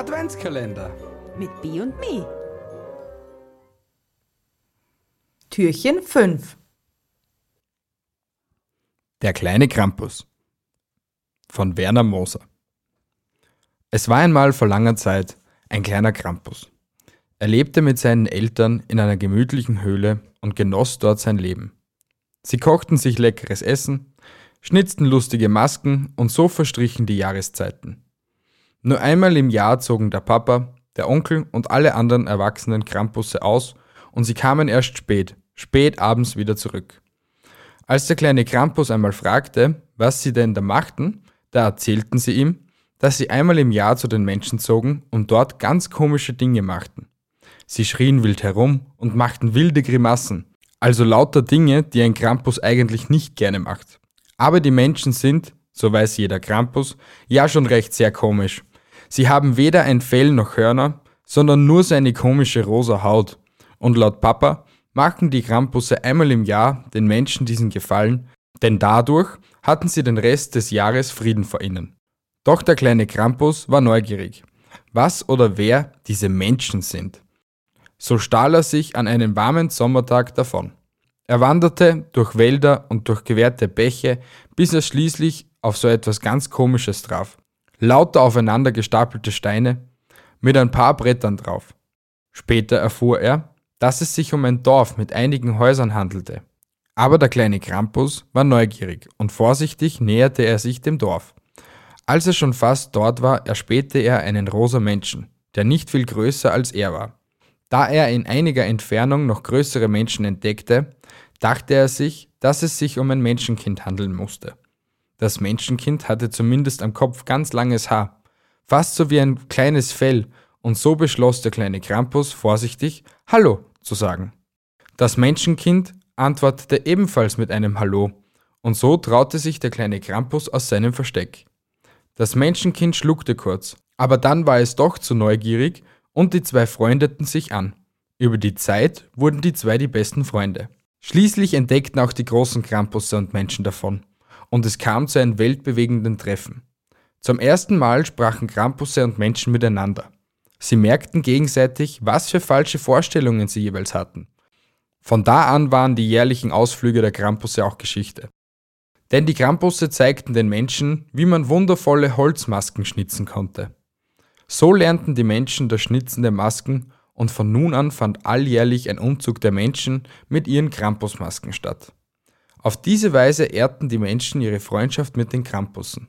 Adventskalender. Mit B und Me. Türchen 5. Der kleine Krampus von Werner Moser. Es war einmal vor langer Zeit ein kleiner Krampus. Er lebte mit seinen Eltern in einer gemütlichen Höhle und genoss dort sein Leben. Sie kochten sich leckeres Essen, schnitzten lustige Masken und so verstrichen die Jahreszeiten. Nur einmal im Jahr zogen der Papa, der Onkel und alle anderen erwachsenen Krampusse aus und sie kamen erst spät, spät abends wieder zurück. Als der kleine Krampus einmal fragte, was sie denn da machten, da erzählten sie ihm, dass sie einmal im Jahr zu den Menschen zogen und dort ganz komische Dinge machten. Sie schrien wild herum und machten wilde Grimassen, also lauter Dinge, die ein Krampus eigentlich nicht gerne macht. Aber die Menschen sind, so weiß jeder Krampus, ja schon recht sehr komisch Sie haben weder ein Fell noch Hörner, sondern nur seine komische rosa Haut. Und laut Papa machen die Krampusse einmal im Jahr den Menschen diesen Gefallen, denn dadurch hatten sie den Rest des Jahres Frieden vor ihnen. Doch der kleine Krampus war neugierig, was oder wer diese Menschen sind. So stahl er sich an einem warmen Sommertag davon. Er wanderte durch Wälder und durch gewährte Bäche, bis er schließlich auf so etwas ganz Komisches traf lauter aufeinander gestapelte Steine mit ein paar Brettern drauf. Später erfuhr er, dass es sich um ein Dorf mit einigen Häusern handelte. Aber der kleine Krampus war neugierig und vorsichtig näherte er sich dem Dorf. Als er schon fast dort war, erspähte er einen rosa Menschen, der nicht viel größer als er war. Da er in einiger Entfernung noch größere Menschen entdeckte, dachte er sich, dass es sich um ein Menschenkind handeln musste. Das Menschenkind hatte zumindest am Kopf ganz langes Haar, fast so wie ein kleines Fell, und so beschloss der kleine Krampus vorsichtig Hallo zu sagen. Das Menschenkind antwortete ebenfalls mit einem Hallo, und so traute sich der kleine Krampus aus seinem Versteck. Das Menschenkind schluckte kurz, aber dann war es doch zu neugierig und die zwei freundeten sich an. Über die Zeit wurden die zwei die besten Freunde. Schließlich entdeckten auch die großen Krampusse und Menschen davon und es kam zu einem weltbewegenden Treffen. Zum ersten Mal sprachen Krampusse und Menschen miteinander. Sie merkten gegenseitig, was für falsche Vorstellungen sie jeweils hatten. Von da an waren die jährlichen Ausflüge der Krampusse auch Geschichte. Denn die Krampusse zeigten den Menschen, wie man wundervolle Holzmasken schnitzen konnte. So lernten die Menschen das Schnitzen der Masken und von nun an fand alljährlich ein Umzug der Menschen mit ihren Krampusmasken statt. Auf diese Weise ehrten die Menschen ihre Freundschaft mit den Krampussen.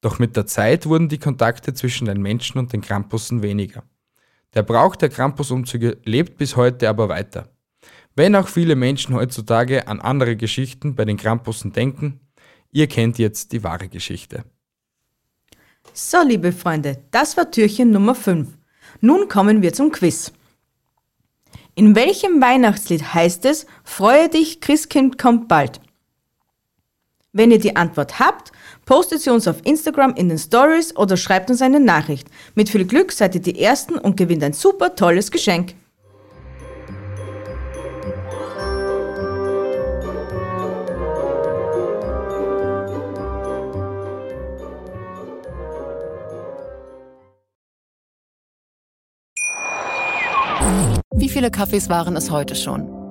Doch mit der Zeit wurden die Kontakte zwischen den Menschen und den Krampussen weniger. Der Brauch der Krampusumzüge lebt bis heute aber weiter. Wenn auch viele Menschen heutzutage an andere Geschichten bei den Krampussen denken, ihr kennt jetzt die wahre Geschichte. So, liebe Freunde, das war Türchen Nummer 5. Nun kommen wir zum Quiz. In welchem Weihnachtslied heißt es, Freue dich, Christkind kommt bald? Wenn ihr die Antwort habt, postet sie uns auf Instagram in den Stories oder schreibt uns eine Nachricht. Mit viel Glück seid ihr die Ersten und gewinnt ein super tolles Geschenk. Wie viele Kaffees waren es heute schon?